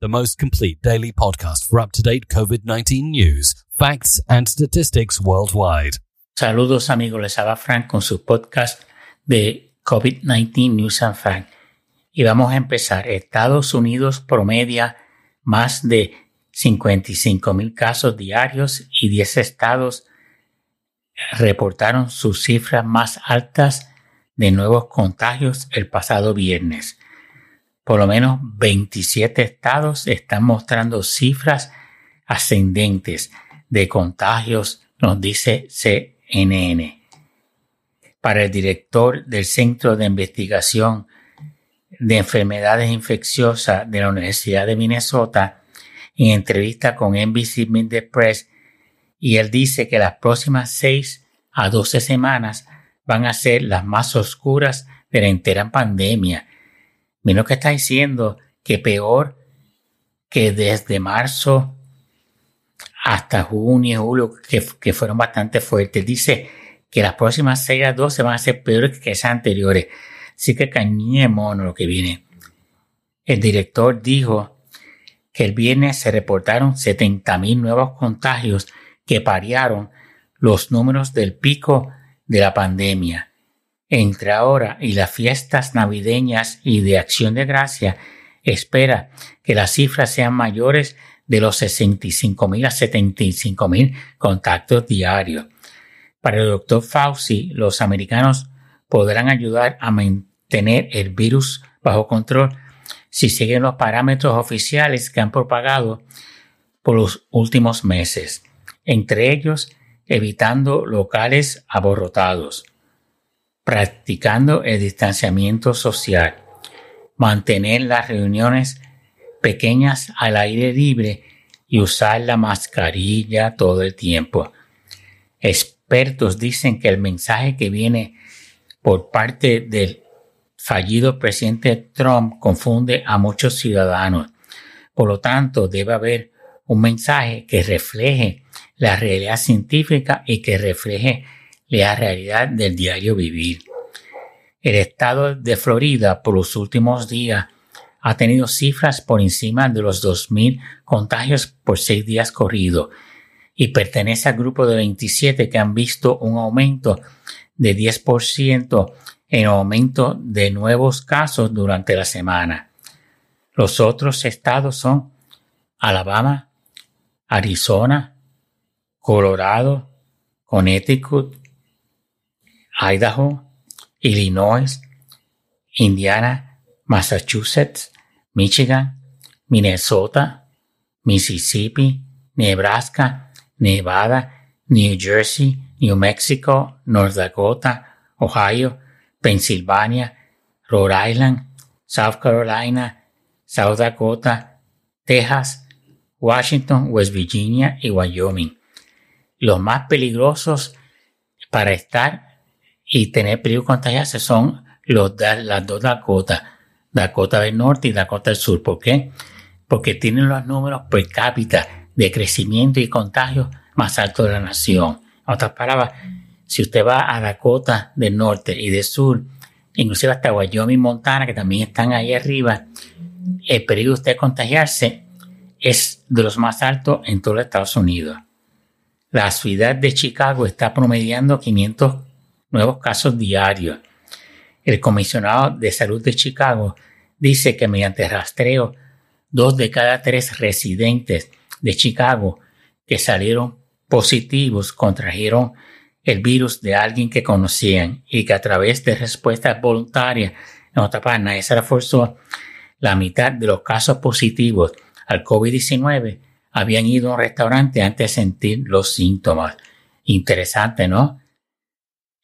the most complete daily podcast for up to date COVID 19 news, facts, and statistics worldwide. Saludos amigos, les habla Frank con su podcast de COVID-19 News and Facts. Y vamos a empezar. Estados Unidos promedia más de 55 mil casos diarios y 10 estados reportaron sus cifras más altas de nuevos contagios el pasado viernes. Por lo menos 27 estados están mostrando cifras ascendentes de contagios, nos dice CNN. Para el director del Centro de Investigación de Enfermedades Infecciosas de la Universidad de Minnesota, en entrevista con NBC Midday Press, y él dice que las próximas 6 a 12 semanas van a ser las más oscuras de la entera pandemia. Mira lo que está diciendo, que peor que desde marzo hasta junio, julio, que, fueron bastante fuertes. Dice que las próximas 6 a 12 van a ser peores que esas anteriores. Así que cañé mono lo que viene. El director dijo que el viernes se reportaron 70.000 nuevos contagios que parearon los números del pico de la pandemia. Entre ahora y las fiestas navideñas y de acción de gracia, espera que las cifras sean mayores de los 65 mil a 75 mil contactos diarios. Para el doctor Fauci, los americanos podrán ayudar a mantener el virus bajo control si siguen los parámetros oficiales que han propagado por los últimos meses, entre ellos evitando locales aborrotados, practicando el distanciamiento social, mantener las reuniones pequeñas al aire libre y usar la mascarilla todo el tiempo. Expertos dicen que el mensaje que viene por parte del fallido presidente Trump confunde a muchos ciudadanos. Por lo tanto, debe haber un mensaje que refleje la realidad científica y que refleje la realidad del diario vivir. El estado de Florida por los últimos días ha tenido cifras por encima de los 2.000 contagios por seis días corridos y pertenece al grupo de 27 que han visto un aumento de 10% en aumento de nuevos casos durante la semana. Los otros estados son Alabama, Arizona, Colorado, Connecticut, Idaho, Illinois, Indiana, Massachusetts, Michigan, Minnesota, Mississippi, Nebraska, Nevada, New Jersey, New Mexico, North Dakota, Ohio, Pennsylvania, Rhode Island, South Carolina, South Dakota, Texas, Washington, West Virginia y Wyoming. Los más peligrosos para estar y tener peligro de contagiarse son los, las dos Dakotas, Dakota del Norte y Dakota del Sur. ¿Por qué? Porque tienen los números per cápita de crecimiento y contagio más altos de la nación. En otras palabras, si usted va a Dakota del Norte y del Sur, inclusive hasta Wyoming, Montana, que también están ahí arriba, el peligro de usted contagiarse es de los más altos en todo Estados Unidos. La ciudad de Chicago está promediando 500 nuevos casos diarios. El comisionado de salud de Chicago dice que mediante rastreo, dos de cada tres residentes de Chicago que salieron positivos contrajeron el virus de alguien que conocían y que a través de respuestas voluntarias, en otra se reforzó, la mitad de los casos positivos al COVID-19 habían ido a un restaurante antes de sentir los síntomas. Interesante, ¿no?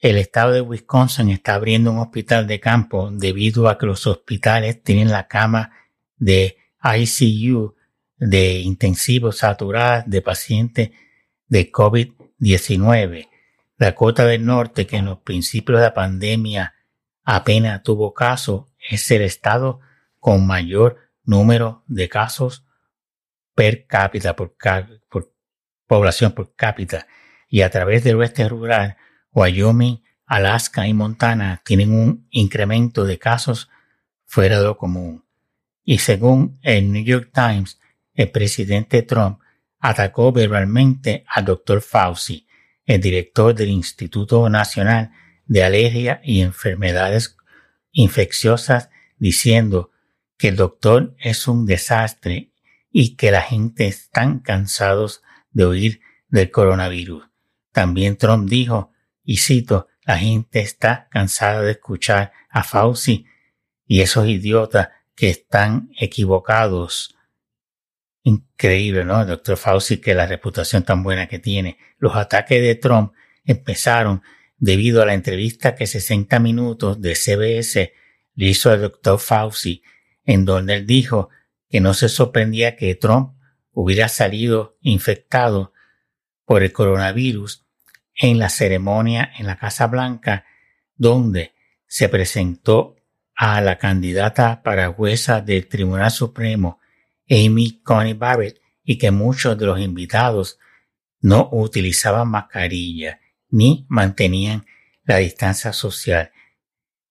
El estado de Wisconsin está abriendo un hospital de campo debido a que los hospitales tienen la cama de ICU de intensivo saturadas de pacientes de COVID-19. Dakota del Norte, que en los principios de la pandemia apenas tuvo caso, es el estado con mayor número de casos per cápita, por, población por cápita, y a través del oeste rural, Wyoming, Alaska y Montana tienen un incremento de casos fuera de lo común. Y según el New York Times, el presidente Trump atacó verbalmente al doctor Fauci, el director del Instituto Nacional de Alergia y Enfermedades Infecciosas, diciendo que el doctor es un desastre y que la gente están cansados de oír del coronavirus. También Trump dijo, y cito, la gente está cansada de escuchar a Fauci y esos idiotas que están equivocados. Increíble, ¿no? El doctor Fauci, que la reputación tan buena que tiene. Los ataques de Trump empezaron debido a la entrevista que 60 minutos de CBS le hizo al doctor Fauci, en donde él dijo que no se sorprendía que Trump hubiera salido infectado por el coronavirus en la ceremonia en la Casa Blanca, donde se presentó a la candidata paraguesa del Tribunal Supremo, Amy Coney Barrett, y que muchos de los invitados no utilizaban mascarilla ni mantenían la distancia social.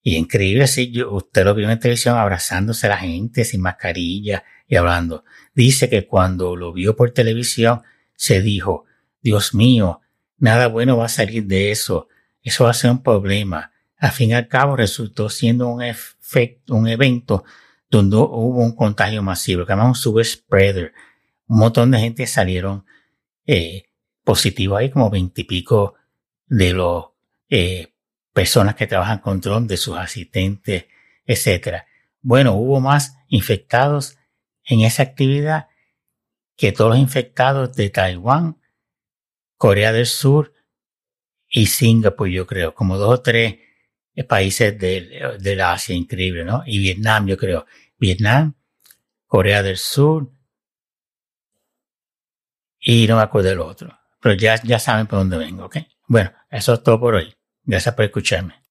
Y increíble, si usted lo vio en televisión abrazándose a la gente sin mascarilla y hablando. Dice que cuando lo vio por televisión se dijo, Dios mío, nada bueno va a salir de eso. Eso va a ser un problema. Al fin y al cabo resultó siendo un efecto, un evento donde hubo un contagio masivo, que llamamos super spreader. Un montón de gente salieron eh, positivos ahí, como veintipico de los eh, personas que trabajan con Trump, de sus asistentes, etc. Bueno, hubo más infectados en esa actividad que todos los infectados de Taiwán, Corea del Sur y Singapur, yo creo, como dos o tres países del, del Asia, increíble, ¿no? Y Vietnam, yo creo. Vietnam, Corea del Sur y no me acuerdo del otro. Pero ya, ya saben por dónde vengo, ¿ok? Bueno, eso es todo por hoy. Gracias por escucharme.